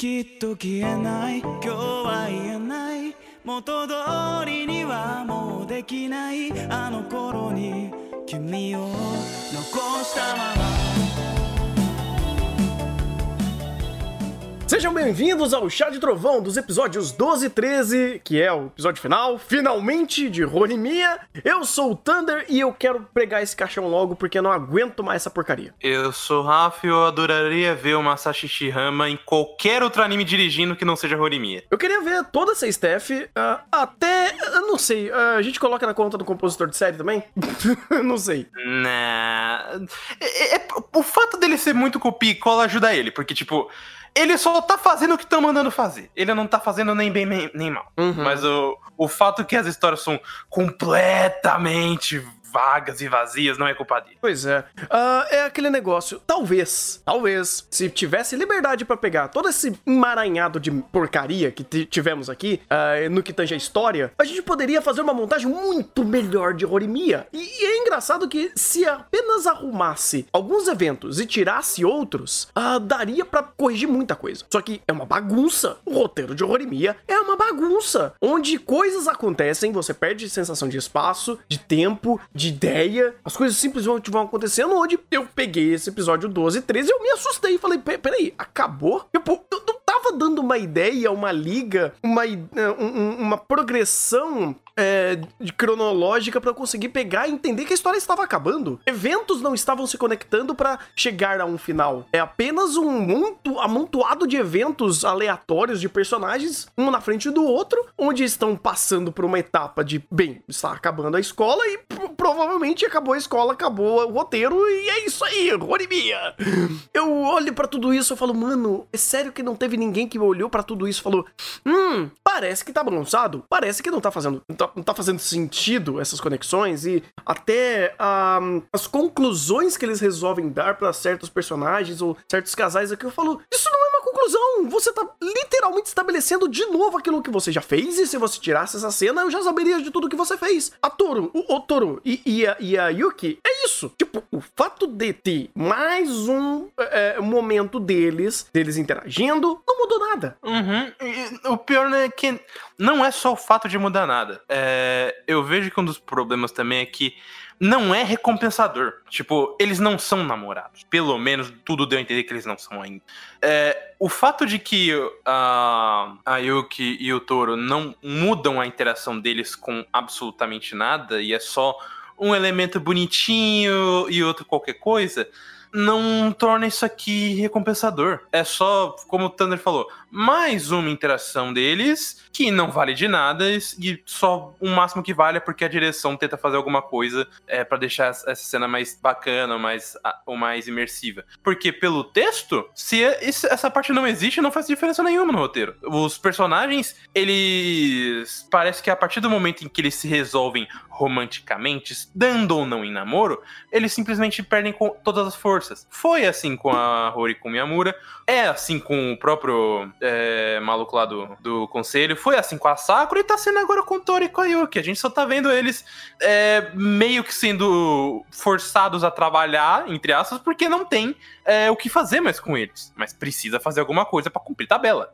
きっと消えない。今日は言えない。元通りにはもうできない。あの頃に君を残したまま。Sejam bem-vindos ao Chá de Trovão dos episódios 12 e 13, que é o episódio final, finalmente, de Rorimia. Eu sou o Thunder e eu quero pregar esse caixão logo porque eu não aguento mais essa porcaria. Eu sou o Rafa e eu adoraria ver o Masashi Shihama em qualquer outro anime dirigindo que não seja Horimiya. Eu queria ver toda essa staff, ah, até, eu não sei, ah, a gente coloca na conta do compositor de série também? não sei. Nah. É- é- o fato dele ser muito copia e cola ajuda ele, porque, tipo, ele só tá fazendo o que estão mandando fazer. Ele não tá fazendo nem bem nem, nem mal. Uhum. Mas o, o fato que as histórias são completamente vagas e vazias não é culpa dele. Pois é. Ah, é aquele negócio. Talvez, talvez, se tivesse liberdade pra pegar todo esse emaranhado de porcaria que tivemos aqui, ah, no que tange a história, a gente poderia fazer uma montagem muito melhor de Horimiya. E, e é engraçado que se apenas arrumasse alguns eventos e tirasse outros, ah, daria pra corrigir muita coisa. Só que é uma bagunça. O roteiro de Horimiya é uma bagunça, onde coisas acontecem, você perde sensação de espaço, de tempo, de ideia, as coisas simplesmente vão acontecendo, onde eu peguei esse episódio 12 e 13 e eu me assustei e falei, "Pe- peraí, acabou? Tipo, eu não tava dando uma ideia, uma liga, uma, um- um- uma progressão é, cronológica eu conseguir pegar e entender que a história estava acabando. Eventos não estavam se conectando pra chegar a um final. É apenas um muito amontoado de eventos aleatórios de personagens, um na frente do outro, onde estão passando por uma etapa de, bem, está acabando a escola e pro- provavelmente acabou a escola, acabou o roteiro e é isso aí, Horimiya. Eu olho pra tudo isso e falo, mano, é sério que não teve ninguém que olhou pra tudo isso e falou, hum, parece que tá bagunçado, parece que não tá fazendo, tá, não tá fazendo sentido essas conexões e até ah, as conclusões que eles resolvem dar pra certos personagens ou certos casais aqui, eu falo, isso não é uma conclusão, você tá literalmente estabelecendo de novo aquilo que você já fez e se você tirasse essa cena, eu já saberia de tudo que você fez. A Toro, o, o e, e a, e a Yuki, é isso. Tipo, o fato de ter mais um é, momento deles, deles interagindo, não mudou nada. Uhum. E O pior né, é que não é só o fato de mudar nada. É, eu vejo que um dos problemas também é que não é recompensador. Tipo, eles não são namorados. Pelo menos tudo deu a entender que eles não são ainda. É, o fato de que a, a Yuki e o Toro não mudam a interação deles com absolutamente nada e é só um elemento bonitinho e outro qualquer coisa não torna isso aqui recompensador. É só, como o Thunder falou, mais uma interação deles que não vale de nada e só o máximo que vale é porque a direção tenta fazer alguma coisa é, para deixar essa cena mais bacana, mais, ou mais imersiva. Porque pelo texto, se é- esse- essa parte não existe, não faz diferença nenhuma no roteiro. Os personagens, eles. Parece que a partir do momento em que eles se resolvem romanticamente, dando ou não em namoro, eles simplesmente perdem todas as forças. Foi assim com a Rory Miyamura, é assim com o próprio é, maluco lá do, do conselho, foi assim com a Sakura e tá sendo agora com o Tori e com a Yuki. A gente só tá vendo eles é, meio que sendo forçados a trabalhar, entre aspas, porque não tem é, o que fazer mais com eles. Mas precisa fazer alguma coisa pra cumprir tabela.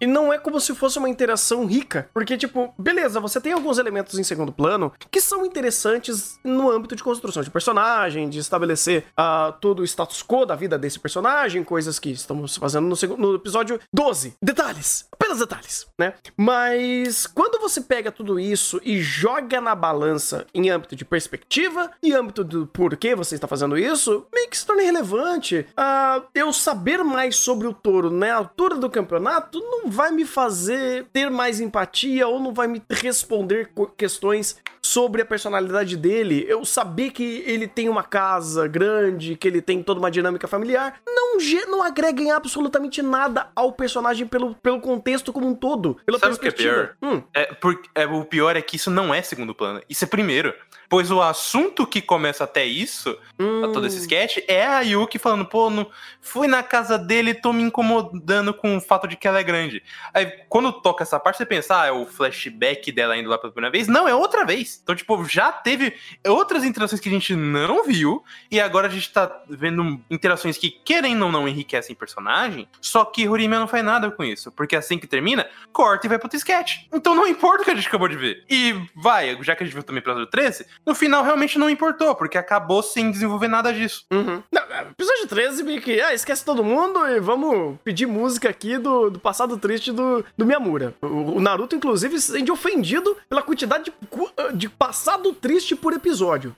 E não é como se fosse uma interação rica. Porque, tipo, beleza, você tem alguns elementos em segundo plano que são interessantes no âmbito de construção de personagem, de estabelecer ah, todo status quo da vida desse personagem, coisas que estamos fazendo no, no episódio 12. Detalhes. Apenas detalhes, né? Mas quando você pega tudo isso e joga na balança em âmbito de perspectiva e âmbito do porquê você está fazendo isso, meio que se torna irrelevante. Ah, eu saber mais sobre o touro na altura do campeonato não vai me fazer ter mais empatia ou não vai me responder questões sobre a personalidade dele. Eu saber que ele tem uma casa grande, que ele tem toda uma dinâmica familiar, não, não agrega em absolutamente nada ao personagem pelo, pelo contexto como um todo. Pela Sabe o que é perspectiva. Hum, É, por- é, o pior é que isso não é segundo plano, isso é primeiro. Pois o assunto que começa até isso, hum. todo esse sketch, é a Yuki falando, pô, não, fui na casa dele e tô me incomodando com o fato de que ela é grande. Aí quando toca essa parte, você pensa, ah, é o flashback dela indo lá pela primeira vez. Não, é outra vez. Então, tipo, tipo, já teve outras interações que a gente não viu, e agora a gente tá vendo interações que, querendo ou não, enriquecem personagem, só que Horimiya não faz nada com isso, porque assim que termina, corta e vai pro outro sketch. Então não importa o que a gente acabou de ver. E vai, já que a gente viu também o episódio 13, no final realmente não importou, porque acabou sem desenvolver nada disso. Uhum. Episódio 13, meio que, ah, esquece todo mundo e vamos pedir música aqui do, do passado triste do, do Miyamura. O, o Naruto, inclusive, se sente ofendido pela quantidade de, de passado triste por episódio.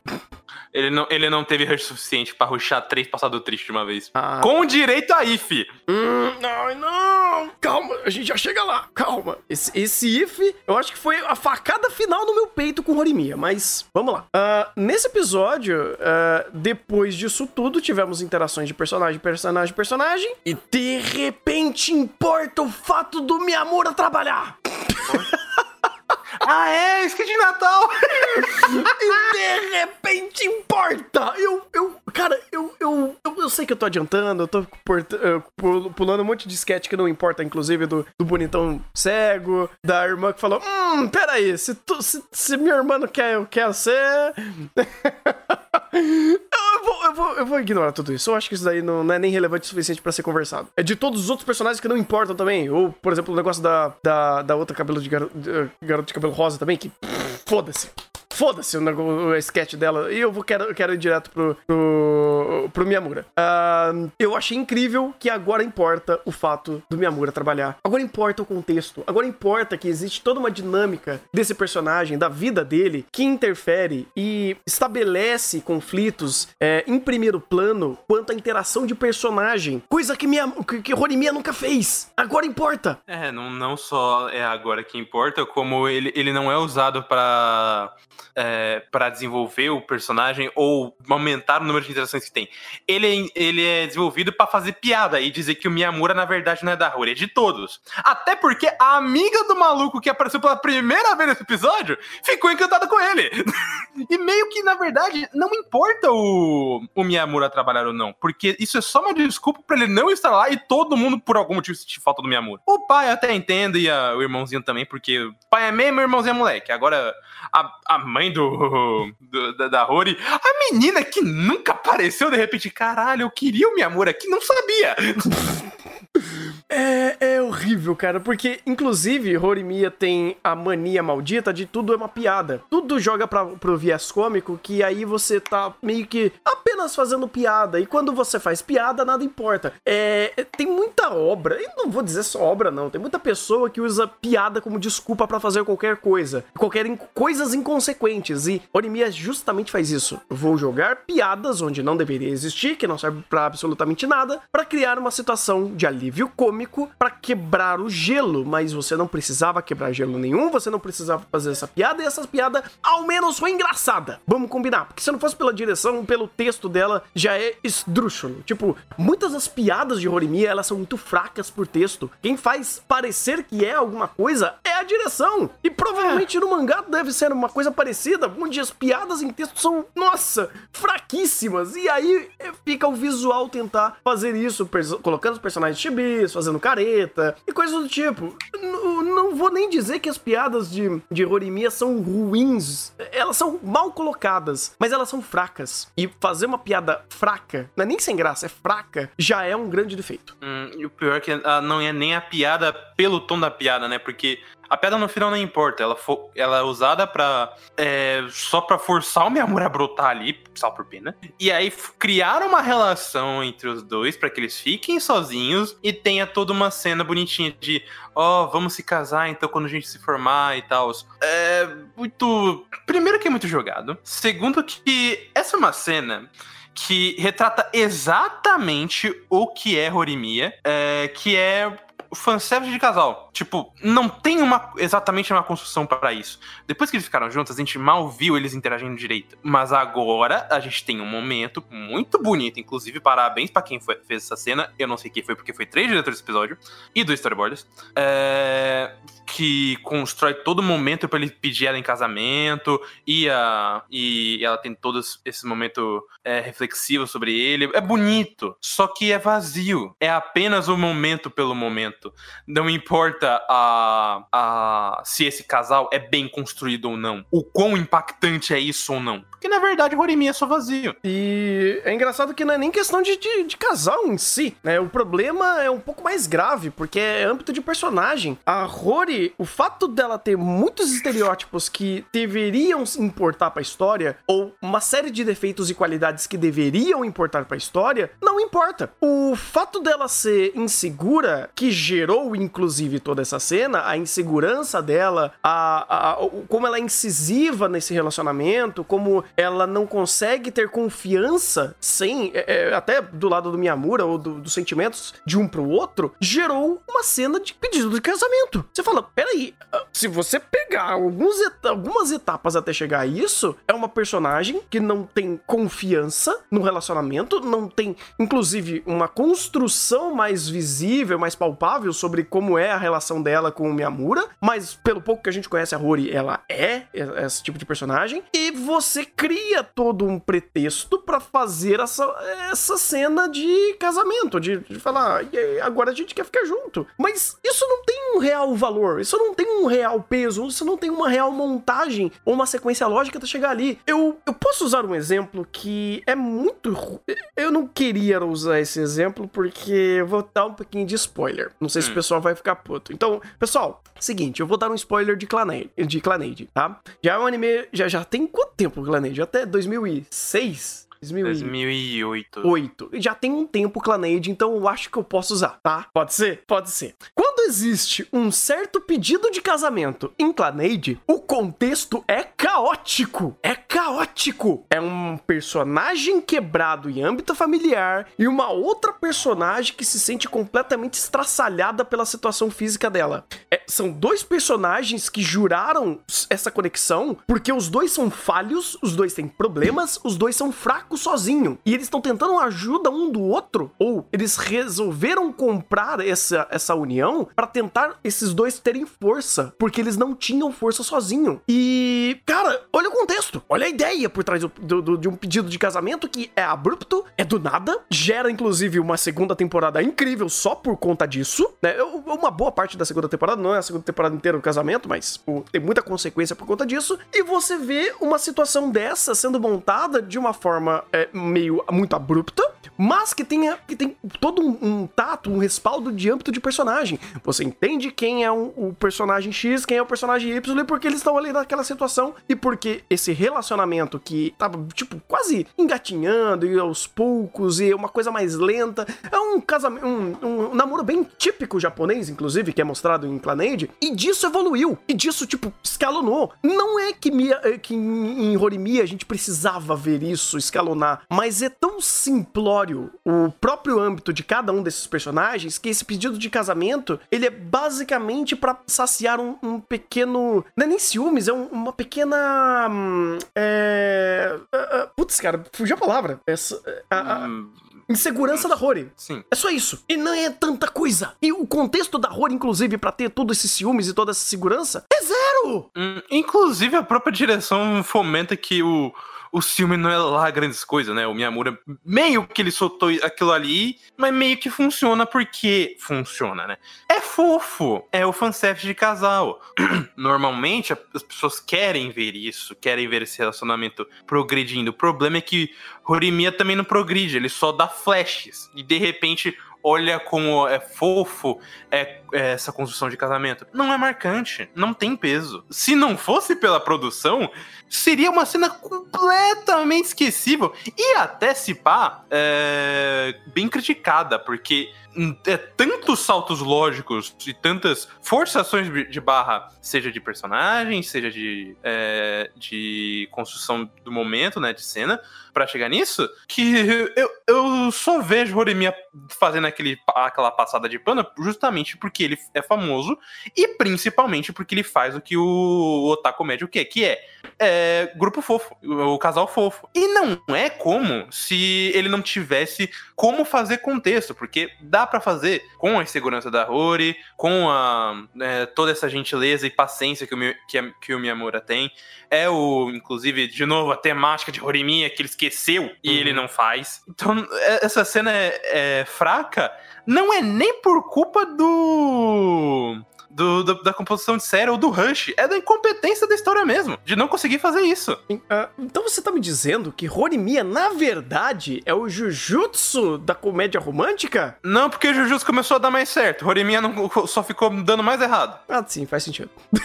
Ele não, ele não teve rush suficiente pra ruxar três passado triste de uma vez. Ah. Com direito a if. Hum, não, não. Calma, a gente já chega lá. Calma. Esse, esse if, eu acho que foi a facada final no meu peito com Horimiya, mas vamos lá. Uh, nesse episódio, uh, depois disso tudo, tivemos interações de personagem, personagem, personagem, e de repente importa o fato do Miyamura trabalhar. Ah, é? Skit de Natal! e de repente importa! Eu, eu, cara, eu, eu, eu, eu sei que eu tô adiantando, eu tô uh, pulando um monte de sketch que não importa, inclusive do, do bonitão cego, da irmã que falou: Hum, peraí, se, tu, se, se minha irmã não quer, quer ser. Vou, eu, vou, eu vou ignorar tudo isso. Eu acho que isso daí não, não é nem relevante o suficiente para ser conversado. É de todos os outros personagens que não importam também. Ou, por exemplo, o negócio da, da, da outra cabelo de garo, de, garoto de cabelo rosa também, que foda-se. Foda-se o, o, sketch dela. E eu vou, quero, quero ir direto pro, pro, pro Miyamura. Uh, eu achei incrível que agora importa o fato do Miyamura trabalhar. Agora importa o contexto. Agora importa que existe toda uma dinâmica desse personagem, da vida dele, que interfere e estabelece conflitos é, em primeiro plano quanto à interação de personagem. Coisa que, minha, que, que Horimiya nunca fez. Agora importa. É, não, não só é agora que importa, como ele, ele não é usado para é, para desenvolver o personagem ou aumentar o número de interações que tem. Ele, é, ele é desenvolvido para fazer piada e dizer que o Miyamura, na verdade, não é da Rory, é de todos. Até porque a amiga do maluco que apareceu pela primeira vez nesse episódio ficou encantada com ele. e meio que, na verdade, não importa o, o Miyamura trabalhar ou não, porque isso é só uma desculpa para ele não estar lá e todo mundo, por algum motivo, sentir falta do Miyamura. O pai até entende e a, o irmãozinho também, porque o pai é mesmo, o irmãozinho é moleque. Agora, a, a mãe do, do da, da Rory, a menina que nunca apareceu de repente, caralho, eu queria o Miyamura aqui, não sabia. É, é horrível, cara, porque, inclusive, Horimiya tem a mania maldita de tudo é uma piada. Tudo joga pra, pro viés cômico, que aí você tá meio que apenas fazendo piada. E quando você faz piada, nada importa. É, é tem muita obra, e não vou dizer só obra, não. Tem muita pessoa que usa piada como desculpa para fazer qualquer coisa. Qualquer in, coisas inconsequentes. E Horimiya justamente faz isso. Vou jogar piadas onde não deveria existir, que não serve para absolutamente nada, para criar uma situação de alívio cômico para quebrar o gelo, mas você não precisava quebrar gelo nenhum, você não precisava fazer essa piada, e essa piada ao menos foi engraçada. Vamos combinar, porque se não fosse pela direção, pelo texto dela, já é esdrúxulo. Tipo, muitas das piadas de Horimiya, elas são muito fracas por texto. Quem faz parecer que é alguma coisa é a direção. E provavelmente é. no mangá deve ser uma coisa parecida, onde as piadas em texto são, nossa, fraquíssimas. E aí fica o visual tentar fazer isso, colocando os personagens chibis, fazendo careta e coisas do tipo. N não vou nem dizer que as piadas de, de Horimiya são ruins. Elas são mal colocadas, mas elas são fracas. E fazer uma piada fraca, não é nem sem graça, é fraca, já é um grande defeito. Hum, e o pior é que ah, não é nem a piada pelo tom da piada, né? Porque a pedra no final não importa, ela, for, ela é usada para é, só para forçar o Miyamura a brotar ali, sal por pena. E aí criar uma relação entre os dois para que eles fiquem sozinhos e tenha toda uma cena bonitinha de, ó, oh, vamos se casar então quando a gente se formar e tal. É muito. Primeiro que é muito jogado. Segundo que essa é uma cena que retrata exatamente o que é Horimiya, é, que é fanservice de casal. Tipo, não tem uma exatamente uma construção para isso. Depois que eles ficaram juntos, a gente mal viu eles interagindo direito. Mas agora a gente tem um momento muito bonito, inclusive parabéns para quem foi, fez essa cena. Eu não sei quem foi porque foi três diretores desse episódio e do storyboarders. É, que constrói todo momento para ele pedir ela em casamento e, a, e ela tem todo esse momento é, reflexivo sobre ele. É bonito, só que é vazio. É apenas o momento pelo momento. Não importa a, a se esse casal é bem construído ou não. O quão impactante é isso ou não. Porque na verdade Horimi é só vazio. E é engraçado que não é nem questão de, de, de, casal em si, né? O problema é um pouco mais grave, porque é âmbito de personagem. A Rory, o fato dela ter muitos estereótipos que deveriam importar pra história, ou uma série de defeitos e qualidades que deveriam importar pra história, não importa. O fato dela ser insegura, que gerou inclusive toda essa cena, a insegurança dela, a, a, a como ela é incisiva nesse relacionamento, como ela não consegue ter confiança sem, é, é, até do lado do Miyamura ou do, dos sentimentos de um pro outro, gerou uma cena de pedido de casamento. Você fala, peraí, se você pegar alguns et algumas etapas até chegar a isso, é uma personagem que não tem confiança no relacionamento, não tem, inclusive, uma construção mais visível, mais palpável sobre como é a relação dela com o Miyamura, mas pelo pouco que a gente conhece a Rory, ela é esse tipo de personagem, e você cria todo um pretexto para fazer essa, essa cena de casamento, de, de falar, agora a gente quer ficar junto. Mas isso não tem um real valor, isso não tem um real peso, isso não tem uma real montagem ou uma sequência lógica para chegar ali. Eu, eu posso usar um exemplo que é muito. Eu não queria usar esse exemplo porque vou dar um pouquinho de spoiler. Não sei hum. se o hum. pessoal vai ficar puto. Então, pessoal, seguinte, eu vou dar um spoiler de Clannad, de Clannad, tá? Já é um anime. Já, já tem quanto tempo Clannad? Até 2006? 2008. 8. Já tem um tempo Clannad, então eu acho que eu posso usar, tá? Pode ser? Pode ser. Quando existe um certo pedido de casamento em Clannad, o contexto é caótico. É caótico. É um personagem quebrado em âmbito familiar e uma outra personagem que se sente completamente estraçalhada pela situação física dela. É, são dois personagens que juraram essa conexão porque os dois são falhos, os dois têm problemas, os dois são fracos sozinho. E eles estão tentando ajuda um do outro, ou eles resolveram comprar essa, essa união para tentar esses dois terem força, porque eles não tinham força sozinho. E, cara, olha o contexto, olha a ideia por trás do, do, de um pedido de casamento que é abrupto, é do nada, gera inclusive uma segunda temporada incrível só por conta disso, né? Uma boa parte da segunda temporada, não é a segunda temporada inteira do casamento, mas tem muita consequência por conta disso. E você vê uma situação dessa sendo montada de uma forma é, meio muito abrupta, mas que tenha que tem todo um, um, tato, um respaldo de âmbito de personagem. Você entende quem é um, o personagem X, quem é o personagem Y, e porque eles estão ali naquela situação, e porque esse relacionamento que tava, tipo, quase engatinhando e aos poucos, e uma coisa mais lenta, é um casamento, um, um, namoro bem típico japonês, inclusive, que é mostrado em Clannad, e disso evoluiu, e disso, tipo, escalonou. Não é que, Mia, que em, em Horimi a gente precisava ver isso escalonar, mas é tão simplório o próprio âmbito de cada um desses personagens que esse pedido de casamento ele é basicamente para saciar um, um, pequeno. Não é nem ciúmes, é um, uma pequena. Hum, é. Uh, putz, cara, fugiu a palavra. Essa. A, a, hum. Insegurança da Rory. Sim. É só isso. E não é tanta coisa. E o contexto da Rory, inclusive, para ter todo esses ciúmes e toda essa segurança, é zero! Hum, inclusive, a própria direção fomenta que o o filme não é lá grandes coisas, né? O Miyamura meio que ele soltou aquilo ali, mas meio que funciona porque funciona, né? É fofo, é o fanservice de casal. Normalmente as pessoas querem ver isso, querem ver esse relacionamento progredindo. O problema é que Horimiya também não progride, ele só dá flashes. E de repente olha como é fofo é, é, essa construção de casamento. Não é marcante, não tem peso. Se não fosse pela produção, seria uma cena completamente esquecível e até se pá, é, bem criticada, porque é tantos saltos lógicos e tantas forçações de barra, seja de personagem, seja de, é, de construção do momento, né, de cena, para chegar nisso, que eu, eu só vejo Horimiya fazendo aquele, aquela passada de pano justamente porque ele é famoso e principalmente porque ele faz o que o Otaku Médio quer, que é, é grupo fofo, o casal fofo. E não é como se ele não tivesse como fazer contexto, porque dá para fazer com a insegurança da Rory, com a, é, toda essa gentileza e paciência que o, que, que o Miyamura tem. É o, inclusive, de novo, a temática de Horimiya que ele esqueceu e Uhum. ele não faz. Então, é- essa cena é, é fraca, não é nem por culpa do. Do- do- da composição de série ou do Rush, é da incompetência da história mesmo, de não conseguir fazer isso. Ah, então você tá me dizendo que Horimiya, na verdade, é o Jujutsu da comédia romântica? Não, porque Jujutsu começou a dar mais certo, Horimiya não- só ficou dando mais errado. Ah, sim, faz sentido.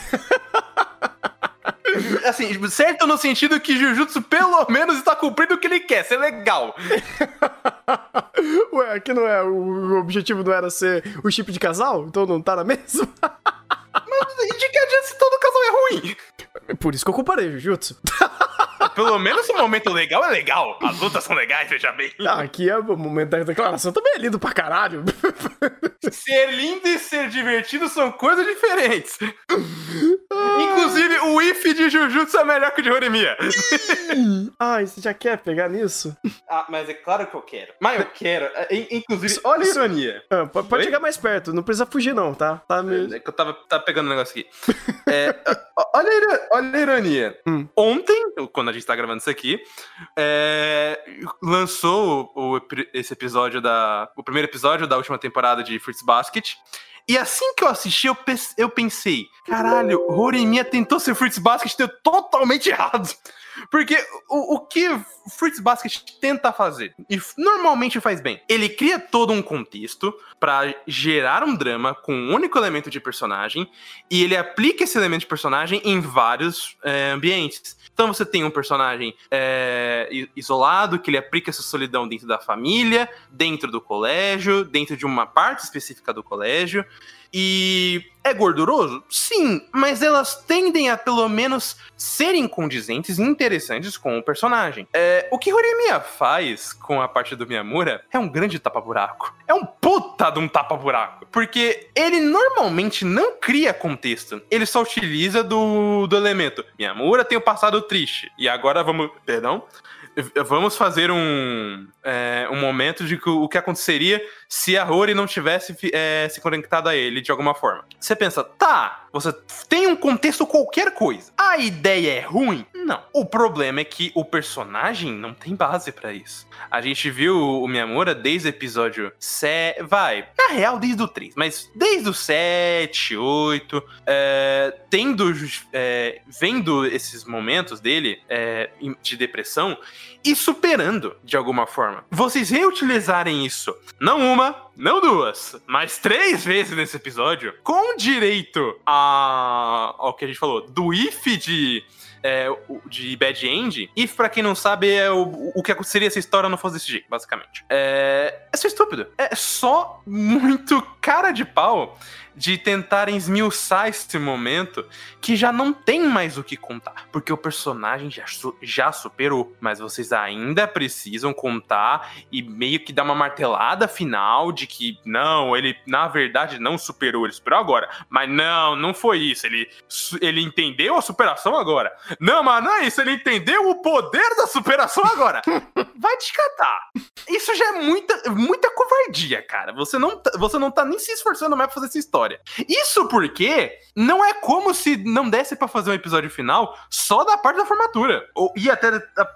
Assim, certo no sentido que Jujutsu pelo menos está cumprindo o que ele quer, ser legal. Ué, aqui não é. O objetivo não era ser o chip de casal? Então não tá na mesma? E de que adianta se todo casal é ruim? Por isso que eu comparei Jujutsu. Pelo menos o momento legal é legal. As lutas são legais, veja bem. Ah, aqui é o momento da declaração também é lindo pra caralho. Ser lindo e ser divertido são coisas diferentes. Inclusive, o if de Jujutsu é melhor que o de Horimiya. Ai, você já quer pegar nisso? Ah, mas é claro que eu quero. Mas eu quero. É, in- Inclusive, olha a ironia. Ah, pode Oi? chegar mais perto, não precisa fugir não, tá? Tá me... É que eu tava, tava pegando um negócio aqui. É, olha, a olha a ironia. Hum. Ontem, quando a gente tá gravando isso aqui, é, lançou o, esse episódio da. O primeiro episódio da última temporada de Fruits Basket. E assim que eu assisti, eu, eu pensei: caralho, Horimiya tentou ser Fruits Basket deu totalmente errado. Porque o, o que Fruits Basket tenta fazer, e normalmente faz bem, ele cria todo um contexto pra gerar um drama com um único elemento de personagem, e ele aplica esse elemento de personagem em vários é, ambientes. Então você tem um personagem é, isolado, que ele aplica essa solidão dentro da família, dentro do colégio, dentro de uma parte específica do colégio. E é gorduroso? Sim, mas elas tendem a pelo menos serem condizentes e interessantes com o personagem. É, o que Horimiya faz com a parte do Miyamura é um grande tapa-buraco. É um puta de um tapa-buraco. Porque ele normalmente não cria contexto. Ele só utiliza do, do elemento. Miyamura tem o passado triste. E agora vamos. Perdão. Vamos fazer um, é, um momento de que o que aconteceria se a Rory não tivesse é, se conectado a ele de alguma forma. Você pensa, tá, você tem um contexto qualquer coisa. A ideia é ruim? Não. O problema é que o personagem não tem base pra isso. A gente viu o Miyamura desde o episódio 7. Vai, na real, desde o 3, mas desde o 7, 8, é, tendo, é, vendo esses momentos dele é, de depressão e superando de alguma forma. Vocês reutilizarem isso, não uma, não duas, mas três vezes nesse episódio, com direito a, ao que a gente falou, do if de. é, de Bad End, if, pra quem não sabe, é o, o que aconteceria se a história não fosse desse jeito, basicamente. É, é só estúpido. É só muito cara de pau de tentarem esmiuçar esse momento que já não tem mais o que contar. Porque o personagem já, su- já superou. Mas vocês ainda precisam contar e meio que dar uma martelada final de que não, ele na verdade não superou, ele superou agora. Mas não, não foi isso. Ele, ele entendeu a superação agora. Não, mas não é isso. Ele entendeu o poder da superação agora. Vai te catar. Isso já é muita, muita covardia, cara. Você não, tá- você não tá nem se esforçando mais pra fazer essa história. Isso porque não é como se não desse pra fazer um episódio final só da parte da formatura. Ou, e até.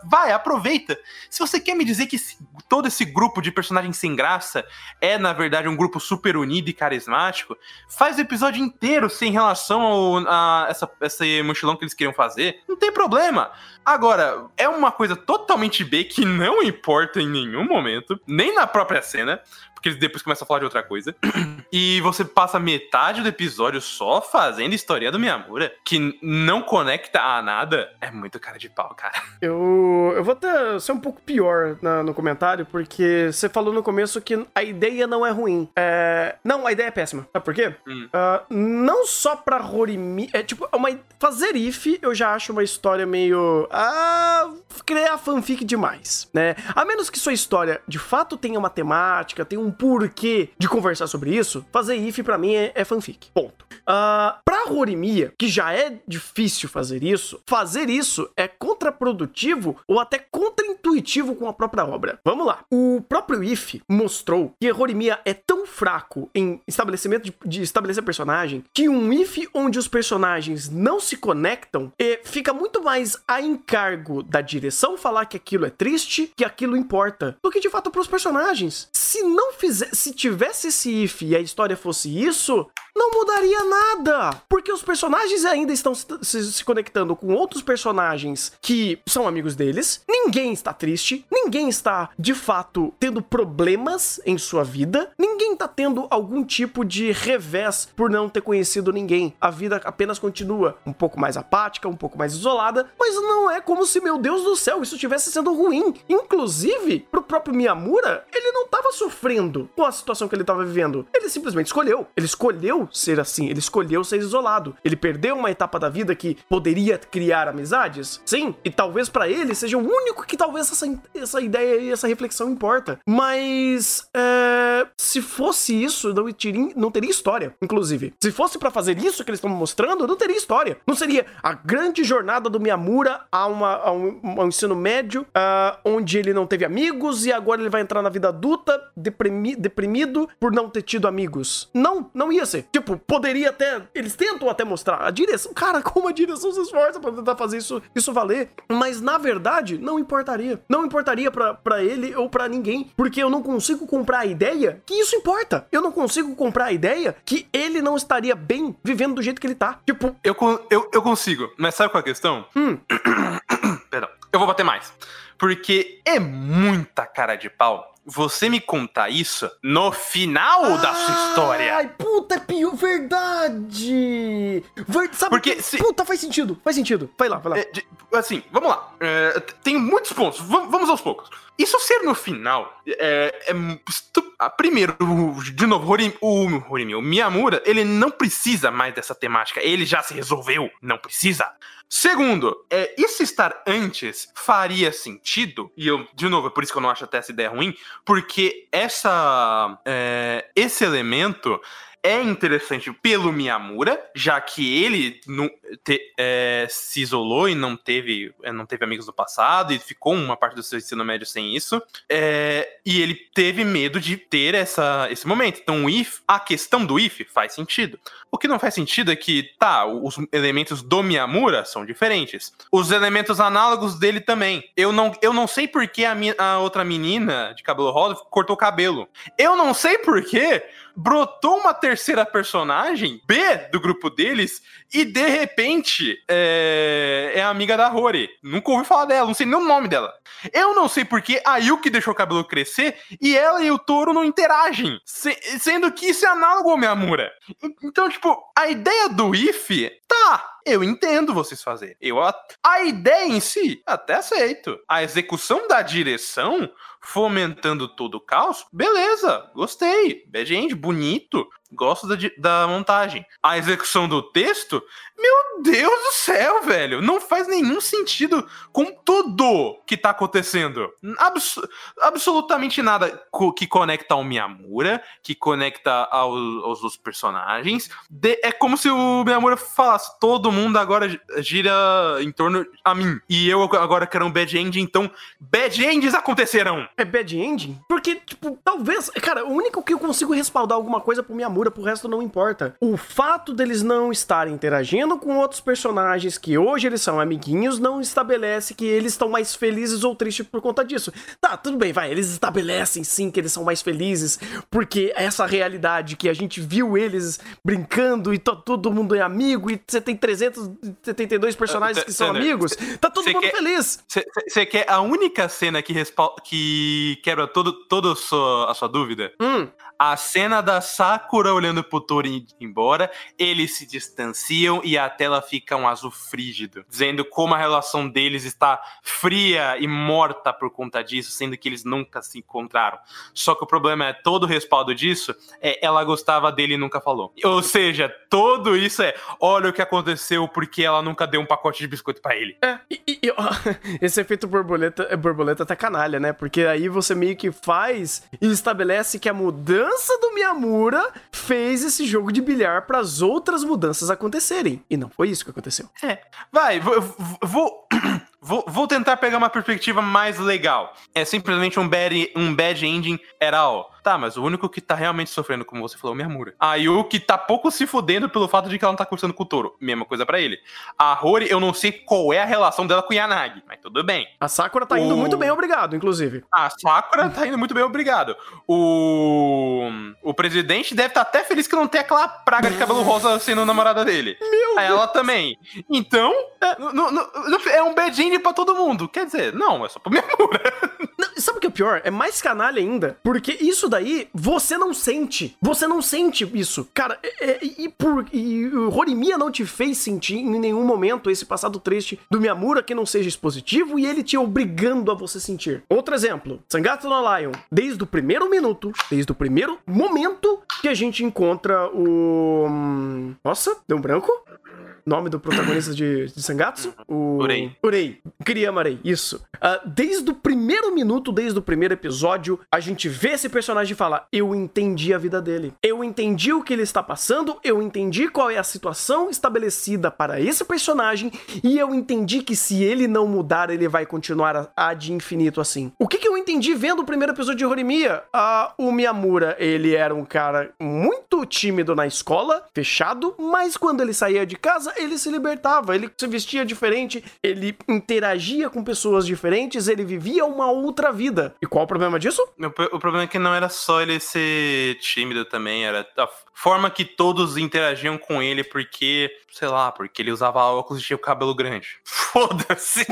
Vai, aproveita. Se você quer me dizer que esse- todo esse grupo de personagens sem graça é, na verdade, um grupo super unido e carismático, faz o episódio inteiro sem relação ao, a essa, esse mochilão que eles queriam fazer. Não tem problema. Agora, é uma coisa totalmente B que não importa em nenhum momento, nem na própria cena, porque eles depois começam a falar de outra coisa. E você passa metade do episódio só fazendo história do Miyamura, que não conecta a nada. É muito cara de pau, cara. Eu, eu vou até ser um pouco pior na- no comentário, porque você falou no começo que a ideia não é ruim. É, não, a ideia é péssima. Sabe por quê? Hum. Ah, não só pra Horimi. É tipo, uma, fazer if eu já acho uma história meio. Ah, criar fanfic demais, né? A menos que sua história de fato tenha uma temática, tenha um porquê de conversar sobre isso, fazer if pra mim é, é fanfic. Ponto. Ah, pra Horimiya, que já é difícil fazer isso, fazer isso é contraprodutivo ou até intuitivo com a própria obra. Vamos lá. O próprio If mostrou que Horimiya é tão fraco em estabelecimento de, de estabelecer personagem que um If onde os personagens não se conectam eh, fica muito mais a encargo da direção falar que aquilo é triste, que aquilo importa, do que de fato pros personagens. Se não se tivesse esse If e a história fosse isso, não mudaria nada. Porque os personagens ainda estão se, se, conectando com outros personagens que são amigos deles. Ninguém está triste. Ninguém está, de fato, tendo problemas em sua vida. Ninguém está tendo algum tipo de revés por não ter conhecido ninguém. A vida apenas continua um pouco mais apática, um pouco mais isolada. Mas não é como se, meu Deus do céu, isso estivesse sendo ruim. Inclusive, pro próprio Miyamura, ele não estava sofrendo com a situação que ele estava vivendo. Ele simplesmente escolheu. Ele escolheu ser assim, ele escolheu ser isolado. Ele perdeu uma etapa da vida que poderia criar amizades? Sim, e talvez para ele seja o único que talvez essa, essa ideia e essa reflexão importa. Mas é, se fosse isso, não teria, não teria história, inclusive. Se fosse para fazer isso que eles estão mostrando, não teria história. Não seria a grande jornada do Miyamura a, uma, a, um, a um, ensino médio, uh, onde ele não teve amigos e agora ele vai entrar na vida adulta deprimi, deprimido por não ter tido amigos. Não, não ia ser. Tipo, poderia até. Eles tentam até mostrar a direção. Cara, como a direção se esforça pra tentar fazer isso, isso valer. Mas na verdade, não importaria. Não importaria para ele ou para ninguém. Porque eu não consigo comprar a ideia que isso importa. Eu não consigo comprar a ideia que ele não estaria bem vivendo do jeito que ele tá. Tipo. Eu, eu, eu consigo. Mas sabe qual é a questão? Hum. Perdão. Eu vou bater mais. Porque é muita cara de pau você me contar isso no final ah, da sua história. Ai, puta, é pior, verdade. Ver, sabe Porque se... Puta, faz sentido, faz sentido. Vai lá, vai lá. É, de, assim, vamos lá. É, tem muitos pontos, vamos, vamos aos poucos. Isso ser no final é. é ah, primeiro, de novo, o, Horimi, o Miyamura, ele não precisa mais dessa temática. Ele já se resolveu. Não precisa. Segundo, é, isso estar antes faria sentido, e eu, de novo, é por isso que eu não acho até essa ideia ruim, porque essa, é, esse elemento é interessante pelo Miyamura, já que ele te, é, se isolou e não teve, é, não teve amigos no passado e ficou uma parte do seu ensino médio sem isso. É, e ele teve medo de ter essa, esse momento. Então, o if, a questão do if faz sentido. O que não faz sentido é que, tá, os elementos do Miyamura são diferentes. Os elementos análogos dele também. Eu não, eu não sei por que a, a outra menina de cabelo rosa cortou o cabelo. Eu não sei por que brotou uma terceira personagem, B, do grupo deles, e de repente é, é amiga da Rory. Nunca ouvi falar dela, não sei nem o nome dela. Eu não sei porque a Yuki deixou o cabelo crescer e ela e o touro não interagem. Se, sendo que isso é análogo ao Miyamura. Então, tipo, a ideia do If, tá, eu entendo vocês fazerem. Eu, a, a ideia em si, até aceito. A execução da direção fomentando todo o caos, beleza, gostei. Bad End, bonito. Gosto da, da montagem. A execução do texto, meu Deus do céu, velho. Não faz nenhum sentido com tudo que tá acontecendo. Abs absolutamente nada co que conecta ao Miyamura, que conecta aos, aos outros personagens. De é como se o Miyamura falasse: todo mundo agora gira em torno a mim. E eu agora quero um bad end, então bad ends acontecerão. É bad ending? Porque, tipo, talvez. Cara, o único que eu consigo respaldar alguma coisa pro Miyamura pro resto não importa. O fato deles não estarem interagindo com outros personagens que hoje eles são amiguinhos não estabelece que eles estão mais felizes ou tristes por conta disso. Tá, tudo bem, vai, eles estabelecem sim que eles são mais felizes porque essa realidade que a gente viu eles brincando e todo mundo é amigo e você tem 372 personagens que são amigos, tá todo mundo feliz. Você quer a única cena que, que quebra todo, toda a sua, a sua dúvida? Hum. A cena da Sakura olhando pro Toro ir embora, eles se distanciam e a tela fica um azul frígido, dizendo como a relação deles está fria e morta por conta disso, sendo que eles nunca se encontraram. Só que o problema é todo o respaldo disso é ela gostava dele e nunca falou. Ou seja, tudo isso é olha o que aconteceu porque ela nunca deu um pacote de biscoito para ele. É, e, e esse efeito borboleta, borboleta tá canalha, né? Porque aí você meio que faz e estabelece que a mudança mudança do Miyamura fez esse jogo de bilhar para as outras mudanças acontecerem. E não foi isso que aconteceu. É. Vai, vou, vou, vou, vou tentar pegar uma perspectiva mais legal. É simplesmente um bad, um bad ending at all. Tá, mas o único que tá realmente sofrendo, como você falou, é o Miyamura. A Yuki tá pouco se fudendo pelo fato de que ela não tá cursando com o Toro. Mesma coisa pra ele. A Rory, eu não sei qual é a relação dela com Yanagi, mas tudo bem. A Sakura tá indo O- muito bem, obrigado, inclusive. A Sakura tá indo muito bem, obrigado. O. O presidente deve estar até feliz que não tem aquela praga de cabelo rosa sendo namorada dele. Meu Ela também. Então, é, é um bad ending pra todo mundo. Quer dizer, não, é só pro Miyamura. Não, sabe o que é pior? É mais canalha ainda. Porque isso daí, você não sente. Você não sente isso. Cara, é- é- e, por, e o Horimiya não te fez sentir em nenhum momento esse passado triste do Miyamura que não seja expositivo e ele te obrigando a você sentir. Outro exemplo. Sangatsu no Lion. Desde o primeiro minuto, desde o primeiro momento que a gente encontra o... hum, Nossa, deu um branco? Nome do protagonista de, de Sangatsu? O... Urei. Urei. Kiriyama Rei, isso. Ah, desde o primeiro minuto, desde o primeiro episódio, a gente vê esse personagem falar: Eu entendi a vida dele. Eu entendi o que ele está passando, eu entendi qual é a situação estabelecida para esse personagem, e eu entendi que se ele não mudar, ele vai continuar a- ad infinito assim. O que, que eu entendi vendo o primeiro episódio de Horimiya? Ah, o Miyamura, ele era um cara muito tímido na escola, fechado, mas quando ele saía de casa, ele se libertava, ele se vestia diferente, ele interagia com pessoas diferentes, ele vivia uma outra vida. E qual o problema disso? O pro- o problema é que não era só ele ser tímido também, era a forma que todos interagiam com ele, porque, sei lá, porque ele usava óculos e tinha o cabelo grande. Foda-se.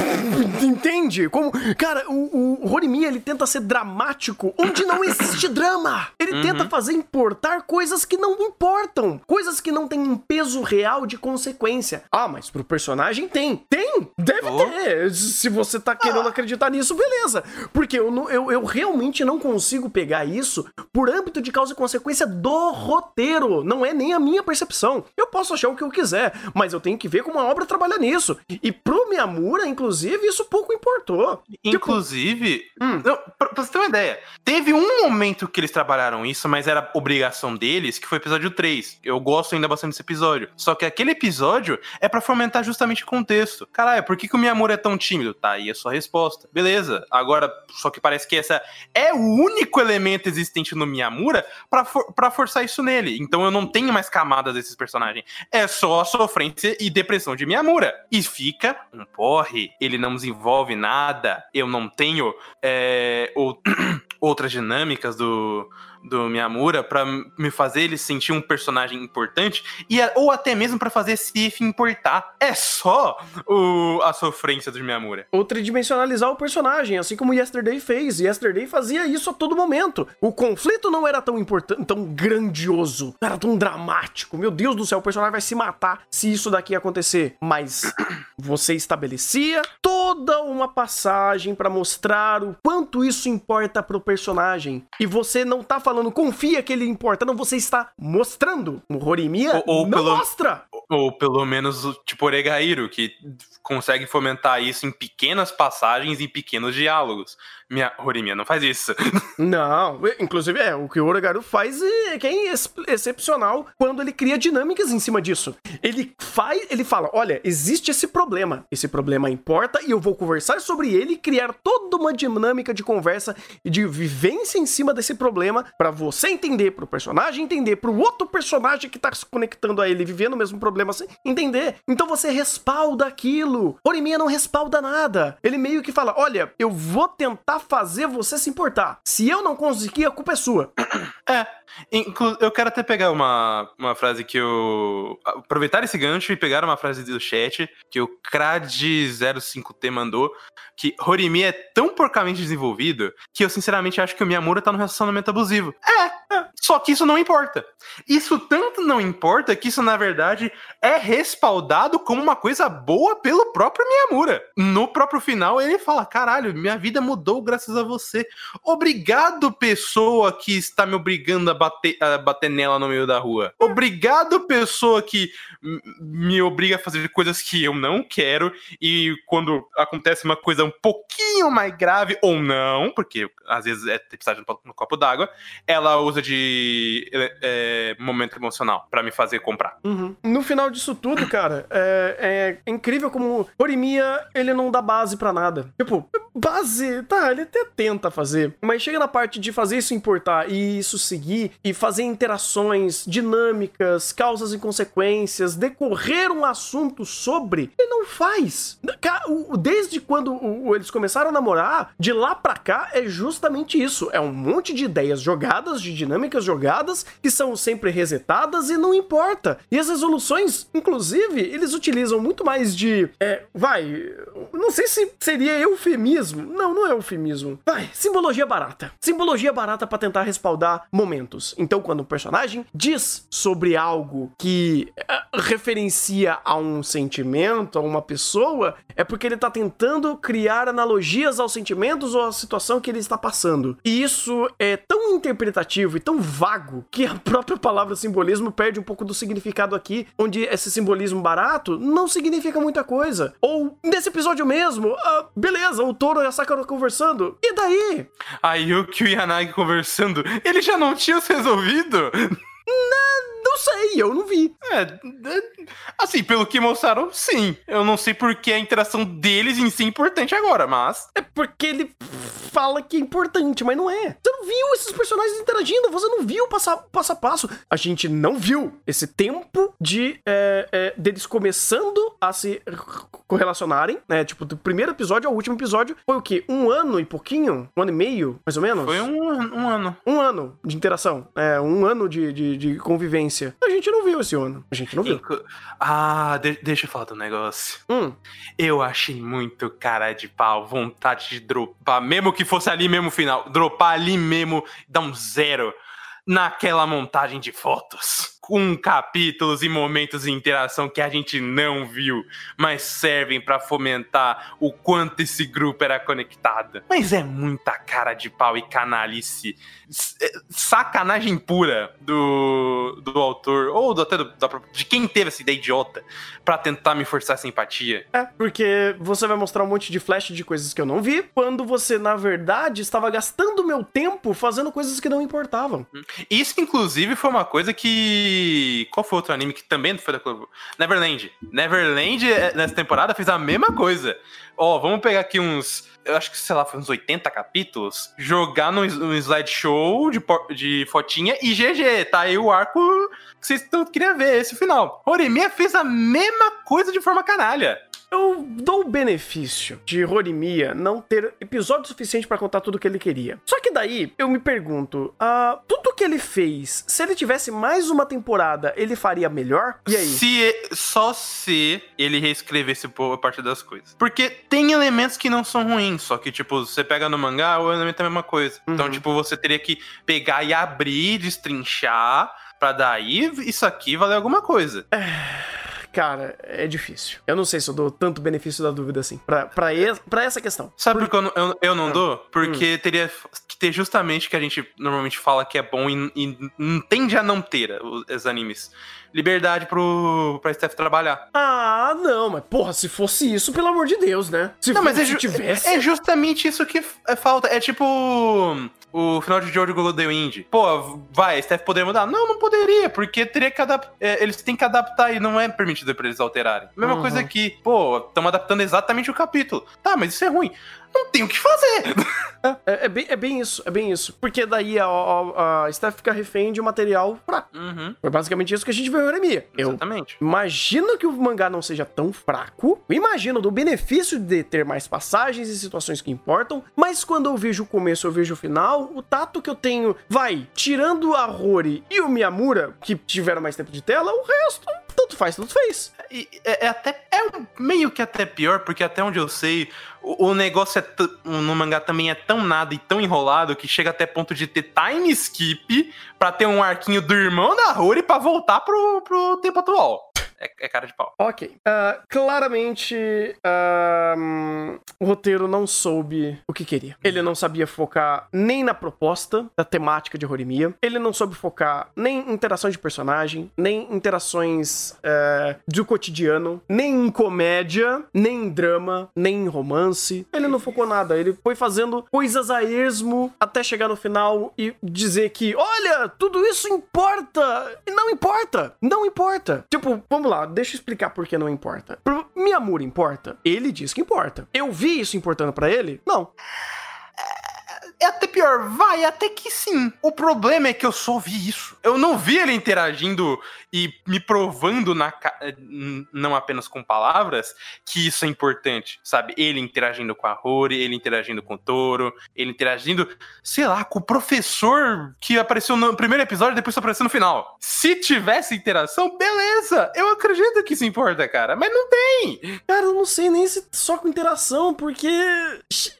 Entende? Como, cara, o, o Horimiya, ele tenta ser dramático onde não existe drama. Ele Uhum. tenta fazer importar coisas que não importam, coisas que não têm um peso real de consequência. Ah, mas pro personagem tem. Tem! Deve Oh. ter. Se você tá querendo acreditar nisso, beleza. Porque eu, eu, eu realmente não consigo pegar isso por âmbito de causa e consequência do roteiro. Não é nem a minha percepção. Eu posso achar o que eu quiser, mas eu tenho que ver como a obra trabalha nisso. E pro Miyamura, inclusive, isso pouco importou. Tipo, Inclusive, Hum. não, pra, pra você ter uma ideia, teve um momento que eles trabalharam isso, mas era obrigação deles, que foi o episódio 3. Eu gosto ainda bastante desse episódio. Só que aquele episódio é pra fomentar justamente o contexto. Caralho, por que, que o Miyamura é tão tímido? Tá aí a sua resposta. Beleza. Agora, só que parece que essa é o único elemento existente no Miyamura pra, for, pra forçar isso nele. Então eu não tenho mais camadas desses personagens. É só a sofrência e depressão de Miyamura. E fica um porre. Ele não desenvolve nada. Eu não tenho é, ou- outras dinâmicas do, do Miyamura pra me fazer ele sentir um personagem importante e ou até mesmo pra fazer esse if importar. É só o, a sofrência do Miyamura. ou tridimensionalizar o personagem, assim como Yesterday fez. Yesterday fazia isso a todo momento. O conflito não era tão importante, tão grandioso, não era tão dramático. Meu Deus do céu, o personagem vai se matar se isso daqui acontecer. Mas você estabelecia toda uma passagem pra mostrar o quanto isso importa pro personagem. E você não tá falando, confia que ele importa, não, você está mostrando. O Horimiya Ou- ou não pelo- mostra. Ou pelo menos tipo Oregairo, que consegue fomentar isso em pequenas passagens e pequenos diálogos. Minha Horimiya não faz isso. Não, inclusive é, o que o Orogaru faz é, que é ex- excepcional quando ele cria dinâmicas em cima disso. Ele faz, ele fala, olha, existe esse problema, esse problema importa e eu vou conversar sobre ele e criar toda uma dinâmica de conversa e de vivência em cima desse problema pra você entender, pro personagem entender, pro outro personagem que tá se conectando a ele, vivendo o mesmo problema, assim, entender. Então você respalda aquilo. Horimiya não respalda nada. Ele meio que fala, olha, eu vou tentar fazer você se importar. Se eu não conseguir, a culpa é sua. É. Inclu eu quero até pegar uma, uma frase que eu. Aproveitar esse gancho e pegar uma frase do chat que o Crad05T mandou. Que Horimi é tão porcamente desenvolvido que eu sinceramente acho que o Miyamura tá num relacionamento abusivo. É. Só que isso não importa. Isso tanto não importa que isso, na verdade, é respaldado como uma coisa boa pelo próprio Miyamura. No próprio final, ele fala: caralho, minha vida mudou graças a você. Obrigado, pessoa que está me obrigando a bater, a bater nela no meio da rua. Obrigado, pessoa que me obriga a fazer coisas que eu não quero. E quando acontece uma coisa um pouquinho mais grave, ou não, porque às vezes é no, no copo d'água, ela usa de é, é, momento emocional pra me fazer comprar. Uhum. No final disso tudo, cara, é, é incrível como Horimiya, ele não dá base pra nada. Tipo, base, tá, ele até tenta fazer, mas chega na parte de fazer isso importar e isso seguir e fazer interações dinâmicas, causas e consequências, decorrer um assunto sobre, ele não faz. Desde quando eles começaram a namorar, de lá pra cá é justamente isso. É um monte de ideias jogadas, de dinâmicas jogadas, que são sempre resetadas e não importa. E as resoluções, inclusive, eles utilizam muito mais de. É, vai. Não sei se seria eufemismo. Não, não é eufemismo. Vai, simbologia barata. Simbologia barata para tentar respaldar momentos. Então, quando o personagem diz sobre algo que uh, referencia a um sentimento, a uma pessoa, é porque ele tá tentando criar analogias aos sentimentos ou à situação que ele está passando. E isso é tão interpretativo e tão vago que a própria palavra simbolismo perde um pouco do significado aqui, onde esse simbolismo barato não significa muita coisa. Ou nesse episódio mesmo, uh, beleza, o Toro e a Sakura conversando, e daí? A Yuki e o Yanagi conversando, eles já não tinham se resolvido? Não, sei, eu não vi. É, é, assim, pelo que mostraram, sim. Eu não sei porque a interação deles em si é importante agora, mas. É porque ele fala que é importante, mas não é. Você não viu esses personagens interagindo, você não viu passo a passo. A passo. A gente não viu esse tempo de é, é, deles começando a se correlacionarem, né? Tipo, do primeiro episódio ao último episódio foi o quê? Um ano e pouquinho? Um ano e meio, mais ou menos? Foi um, um ano. Um ano de interação. É, um ano de, de, de convivência a gente não viu esse ano. A gente não viu. Ah, de deixa eu falar do negócio. Hum. Eu achei muito cara de pau, vontade de dropar, mesmo que fosse ali mesmo final, dropar ali mesmo, dar um zero naquela montagem de fotos com capítulos e momentos de interação que a gente não viu, mas servem para fomentar o quanto esse grupo era conectado. Mas é muita cara de pau e canalice, é, sacanagem pura do, do autor, ou do, até do, de quem teve essa ideia idiota, para tentar me forçar essa empatia. É, porque você vai mostrar um monte de flash de coisas que eu não vi, quando você, na verdade, estava gastando meu tempo fazendo coisas que não importavam. Isso, inclusive, foi uma coisa que qual foi outro anime que também foi da Globo? Neverland. Neverland, eh, nessa temporada, fez a mesma coisa. Ó, oh, vamos pegar aqui uns. Eu acho que, sei lá, foi uns 80 capítulos. Jogar no, no slideshow de, de fotinha e GG. Tá aí o arco que vocês queriam ver, esse final. Horimiya fez a mesma coisa de forma canalha. Eu dou o benefício de Horimiya não ter episódio suficiente para contar tudo o que ele queria. Só que daí eu me pergunto, uh, tudo que ele fez, se ele tivesse mais uma temporada, ele faria melhor? E aí? Se, só se ele reescrevesse a parte das coisas. Porque tem elementos que não são ruins, só que, tipo, você pega no mangá, o elemento é a mesma coisa. Então, uhum. Então, tipo, você teria que pegar e abrir, destrinchar, pra daí isso aqui valer alguma coisa. É. Cara, é difícil. Eu não sei se eu dou tanto benefício da dúvida assim. Pra, pra, pra essa questão. Sabe por que eu, não, eu, eu não ah. dou? Porque hum. teria que ter justamente que a gente normalmente fala que é bom e, e tende a não ter os animes liberdade pro, pra Steph trabalhar. Ah, não, mas porra, se fosse isso, pelo amor de Deus, né? Se não, mas é, ju tivesse... é justamente isso que é falta. É tipo o final de George Golden Wind. Pô, vai, Steph poderia mudar? Não, não poderia, porque teria que adaptar. É, eles têm que adaptar e não é permitido pra eles alterarem. Mesma uhum. coisa que, pô, estamos adaptando exatamente o capítulo. Tá, mas isso é ruim não tem o que fazer. É, é, é, bem, é bem isso, é bem isso. Porque daí a, a, a Steph fica refém de material fraco. Uhum. Foi basicamente isso que a gente viu em Oremia. Exatamente. Eu imagino que o mangá não seja tão fraco. Eu imagino do benefício de ter mais passagens e situações que importam. Mas quando eu vejo o começo, eu vejo o final, o tato que eu tenho, vai, tirando a Rory e o Miyamura, que tiveram mais tempo de tela, o resto tanto faz, tanto fez. É, é, até é meio que até pior, porque até onde eu sei, o, o negócio é no mangá também é tão nada e tão enrolado que chega até ponto de ter time skip para ter um arquinho do irmão da Rory para voltar pro, pro tempo atual. É, é cara de pau. Ok. Ah, claramente, hum, o roteiro não soube o que queria. Ele não sabia focar nem na proposta da temática de Horimiya. Ele não soube focar nem em interações de personagem, nem em interações eh, do cotidiano, nem em comédia, nem em drama, nem em romance. Ele não focou nada. Ele foi fazendo coisas a esmo até chegar no final e dizer que, olha, tudo isso importa. E não importa. Não importa. Tipo, vamos lá, deixa eu explicar por que não importa. Pro Miyamura importa? Ele diz que importa. Eu vi isso importando pra ele? Não. É até pior, vai, até que sim. O problema é que eu só vi isso. Eu não vi ele interagindo e me provando na ca- n- não apenas com palavras que isso é importante, sabe? Ele interagindo com a Rory, ele interagindo com o Toro, ele interagindo, sei lá, com o professor que apareceu no primeiro episódio depois apareceu no final. Se tivesse interação, beleza. Eu acredito que isso importa, cara, mas não tem. Cara, eu não sei nem se só com interação, porque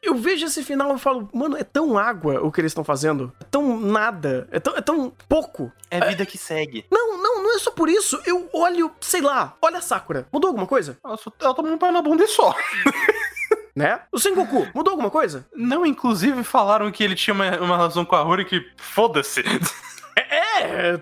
eu vejo esse final e falo, mano, é tão água o que eles estão fazendo. É tão nada. É tão, é tão pouco. É vida que segue. Não, não, não é só por isso. Eu olho, sei lá, olha a Sakura. Mudou alguma coisa? Ela, só, ela toma um pau na bunda e só. Né? O Sengoku, mudou alguma coisa? Não, inclusive falaram que ele tinha uma, uma relação com a Rory que foda-se. É,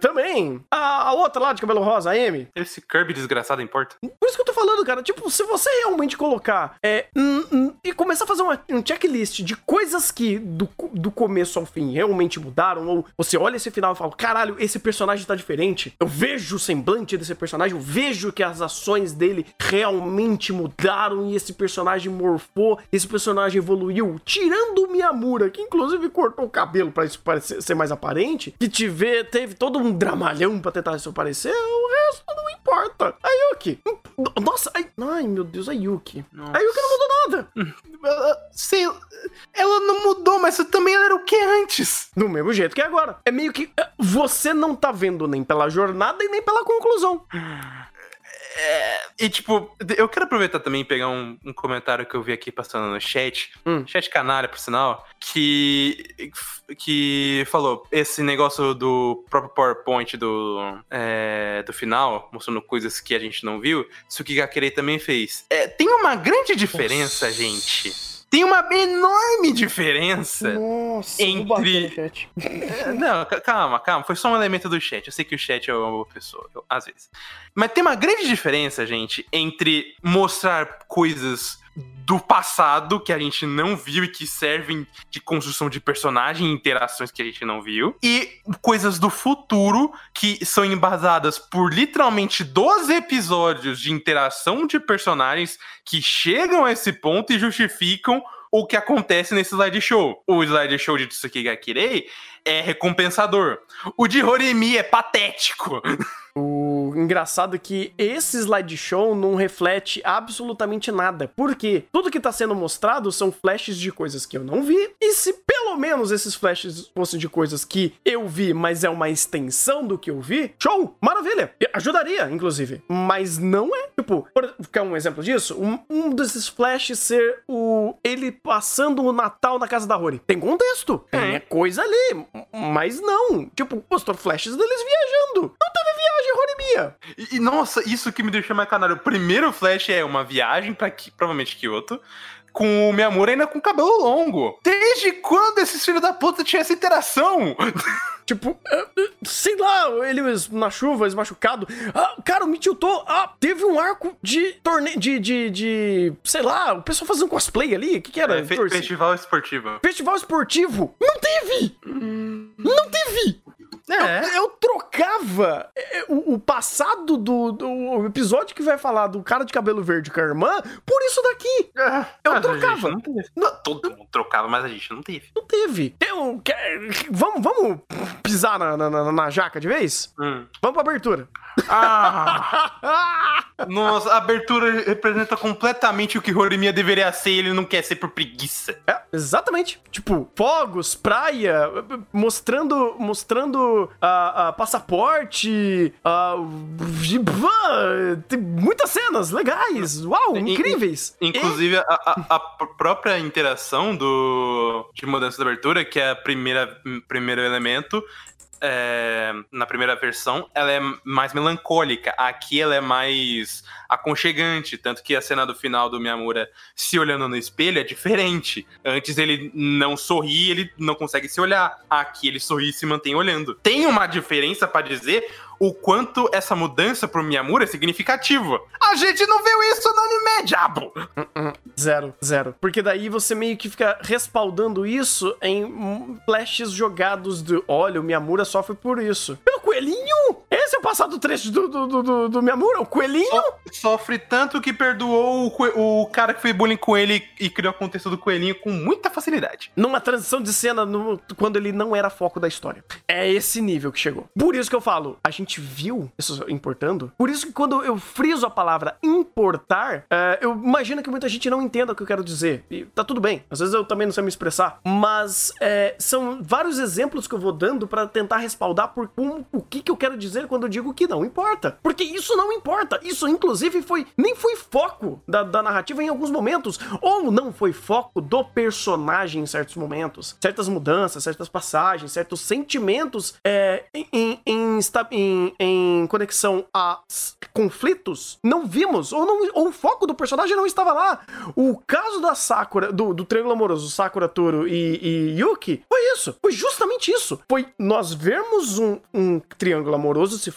também. A, a outra lá de cabelo rosa, a Amy. Esse Kirby desgraçado importa. Por isso que eu tô falando, cara. Tipo, se você realmente colocar é, hum, hum, e começar a fazer uma- um checklist de coisas que do, do começo ao fim realmente mudaram, ou você olha esse final e fala: caralho, esse personagem tá diferente. Eu vejo o semblante desse personagem, eu vejo que as ações dele realmente mudaram e esse personagem morfou, esse personagem evoluiu. Tirando o Miyamura, que inclusive cortou o cabelo pra isso parecer, ser mais aparente, que tiver, teve todo um dramalhão pra tentar isso aparecer, o resto não importa. A Yuki. Nossa, ai, ai meu Deus, a Yuki. A Yuki não mudou nada. Ela, sei, ela não mudou, mas também ela era o que antes? Do mesmo jeito que é agora. É meio que é, você não tá vendo nem pela jornada e nem pela conclusão. E tipo, eu quero aproveitar também e pegar um, um comentário que eu vi aqui passando no chat, Hum. chat canalha, por sinal, que, que falou esse negócio do próprio PowerPoint do, é, do final, mostrando coisas que a gente não viu, Suki Gakure também fez. É, tem uma grande diferença, Nossa. gente. Tem uma enorme diferença. Nossa, Entre- Não, ca- calma, calma. Foi só um elemento do chat. Eu sei que o chat é uma boa pessoa, eu- às vezes. Mas tem uma grande diferença, gente, entre mostrar coisas do passado que a gente não viu e que servem de construção de personagem e interações que a gente não viu, e coisas do futuro que são embasadas por literalmente 12 episódios de interação de personagens que chegam a esse ponto e justificam o que acontece nesse slideshow. O slideshow de Tsuki Gakirei é recompensador. O de Horimi é patético. O engraçado é que esse slideshow não reflete absolutamente nada. Porque tudo que tá sendo mostrado são flashes de coisas que eu não vi. E se pelo menos esses flashes fossem de coisas que eu vi, mas é uma extensão do que eu vi, show! Maravilha! Ajudaria, inclusive. Mas não é. Tipo, por, quer um exemplo disso? Um, um desses flashes ser o ele passando o Natal na casa da Rory. Tem contexto. Tem É. coisa ali. Mas não. Tipo, mostrou flashes deles viajando. Não teve viagem, Horimiya. E, e, nossa, isso que me deixou mais canário. O primeiro flash é uma viagem pra Ki- provavelmente Kyoto. Com o Miyamura ainda com cabelo longo. Desde quando esses filhos da puta tinham essa interação? Tipo, eh, eh, sei lá, eles na chuva, eles machucados. Ah, cara, o me tiltou. Ah, teve um arco de torneio. De, de, de. Sei lá, o pessoal fazendo cosplay ali. O que, que era? É, fe- Torce- festival esportivo. Festival esportivo? Não teve! Não teve! É. Eu, eu trocava eh, o, o passado do, do episódio que vai falar do cara de cabelo verde com a irmã por isso daqui. Eu Mas a trocava. Não teve. Não, todo mundo trocava, mas a gente não teve. Não teve. Eu, quer- vamos, vamos pisar na, na, na- na jaca de vez? Hum. Vamos pra abertura. Ah! Nossa, a abertura representa completamente o que Horimiya deveria ser e ele não quer ser por preguiça. É, exatamente. Tipo, fogos, praia, mostrando mostrando ah, passaporte, tem muitas cenas legais, uau, In- incríveis. Inclusive, a, a- a própria interação do de mudança da abertura, que é a primeira primeiro elemento, é, na primeira versão, ela é mais melancólica. Aqui ela é mais aconchegante. Tanto que a cena do final do Miyamura se olhando no espelho é diferente. Antes ele não sorri, ele não consegue se olhar. Aqui ele sorri e se mantém olhando. Tem uma diferença para dizer o quanto essa mudança pro Miyamura é significativa. A gente não viu isso no anime, diabo! Zero, zero. Porque daí você meio que fica respaldando isso em flashes jogados de olha, o Miyamura sofre por isso. Pelo coelhinho? É o passado trecho do, do, do, do Miyamura, o coelhinho? So, sofre tanto que perdoou o, o cara que foi bullying com ele e criou o contexto do coelhinho com muita facilidade. Numa transição de cena no, quando ele não era foco da história. É esse nível que chegou. Por isso que eu falo, a gente viu isso importando. Por isso que quando eu friso a palavra importar, é, eu imagino que muita gente não entenda o que eu quero dizer. E tá tudo bem. Às vezes eu também não sei me expressar. Mas é, são vários exemplos que eu vou dando para tentar respaldar por como, o que, que eu quero dizer quando eu digo que não importa. Porque isso não importa. Isso, inclusive, foi nem foi foco da, da narrativa em alguns momentos. Ou não foi foco do personagem em certos momentos. Certas mudanças, certas passagens, certos sentimentos é, em, em, em, em, conexão a conflitos, não vimos. Ou, não, ou o foco do personagem não estava lá. O caso da Sakura, do, do Triângulo Amoroso, Sakura, Toro e, e Yuki, foi isso. Foi justamente isso. Foi nós vermos um, um triângulo amoroso se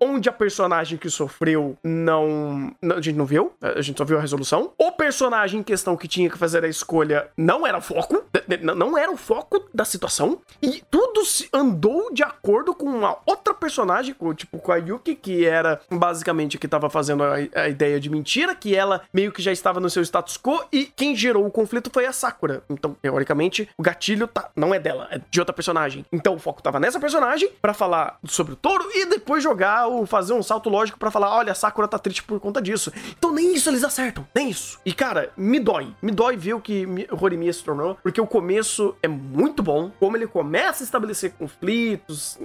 onde a personagem que sofreu não, não. A gente não viu, a gente só viu a resolução. O personagem em questão que tinha que fazer a escolha não era o foco, não era o foco da situação. E tudo se andou de acordo com uma outra personagem, tipo com a Yuki, que era basicamente que tava fazendo a, a ideia de mentira, que ela meio que já estava no seu status quo, e quem gerou o conflito foi a Sakura. Então, teoricamente, o gatilho tá, não é dela, é de outra personagem. Então o foco tava nessa personagem para falar sobre o touro e depois jogar ou fazer um salto lógico para falar, olha, a Sakura tá triste por conta disso. Então nem isso eles acertam, nem isso. E cara, me dói, me dói ver o que Horimiya se tornou, porque o começo é muito bom, como ele começa a estabelecer conflitos,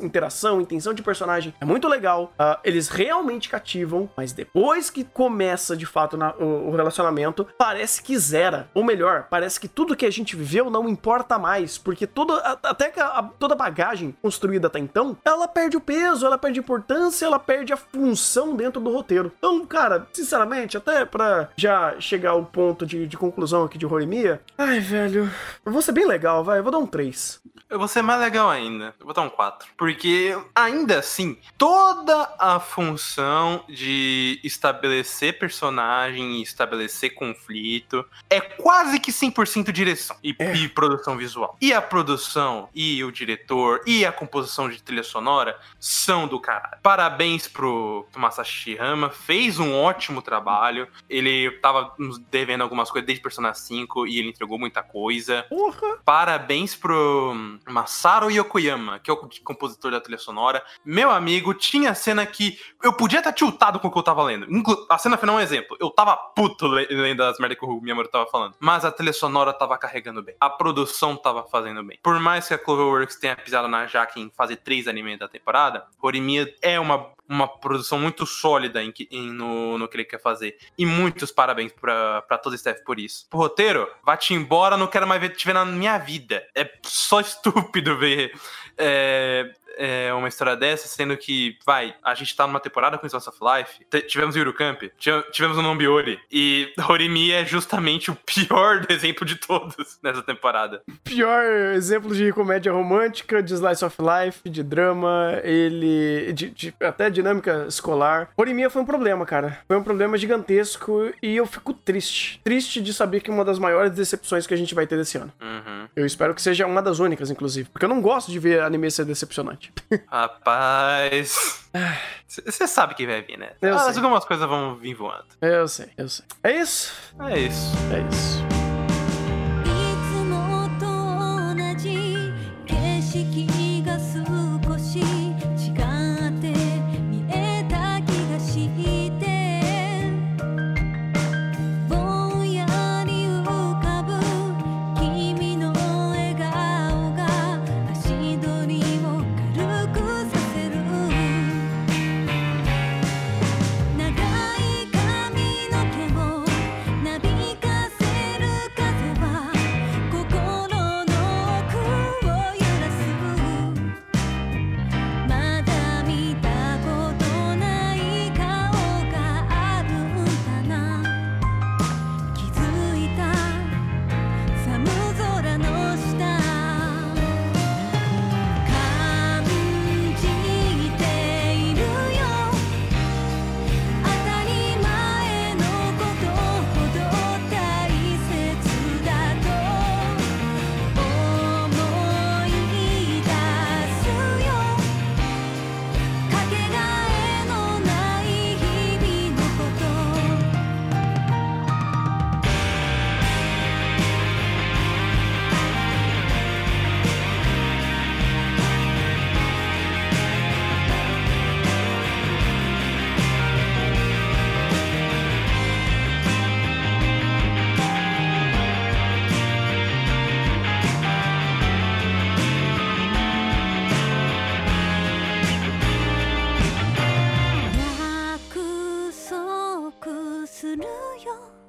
interação, intenção de personagem, é muito legal. Uh, eles realmente cativam, mas depois que começa de fato na, o, o, relacionamento, parece que zera. Ou melhor, parece que tudo que a gente viveu não importa mais, porque tudo, até que a, toda bagagem construída até então, ela perde o peso, ela perde importância, ela perde a função dentro do roteiro. Então, cara, sinceramente, até pra já chegar ao ponto de, de conclusão aqui de Horimiya, ai, velho, eu vou ser bem legal, vai, eu vou dar um 3. Eu vou ser mais legal ainda. Eu vou dar um 4. Porque, ainda assim, toda a função de estabelecer personagem e estabelecer conflito é quase que 100% direção e, é. e, produção visual. E a produção, e o diretor, e a composição de trilha sonora são do caralho. Parabéns pro, pro Masashi Hama, fez um ótimo trabalho. Ele tava nos devendo algumas coisas desde Persona 5 e ele entregou muita coisa. Porra. Parabéns pro Masaru Yokoyama, que é o compositor da trilha sonora. Meu amigo, tinha cena que eu podia estar tiltado com o que eu tava lendo. A cena final é um exemplo. Eu tava puto lendo as merdas que o Miyamoto tava falando. Mas a trilha sonora tava carregando bem. A produção tava fazendo bem. Por mais que a Cloverworks tenha pisado na jaca em fazer três animes da temporada, Horimiya é uma uma produção muito sólida em, em, no, no que ele quer fazer. E muitos parabéns pra, pra todo o staff por isso. O roteiro, vá-te embora, não quero mais ver, te ver na minha vida. É só estúpido ver é, é, uma história dessa, sendo que, vai, a gente tá numa temporada com Slice of Life, tivemos o Yurukamp, tivemos o Nombiori, e Horimi é justamente o pior exemplo de todos nessa temporada. Pior exemplo de comédia romântica, de Slice of Life, de drama, ele. De, de, até dinâmica escolar. Horimiya foi um problema, cara. Foi um problema gigantesco e eu fico triste. Triste de saber que uma das maiores decepções que a gente vai ter desse ano. Uhum. Eu espero que seja uma das únicas, inclusive. Porque eu não gosto de ver anime ser decepcionante. Rapaz. Você sabe que vai vir, né? Eu ah, sei. algumas coisas vão vir voando. Eu sei, eu sei. É isso? É isso. É isso. 有。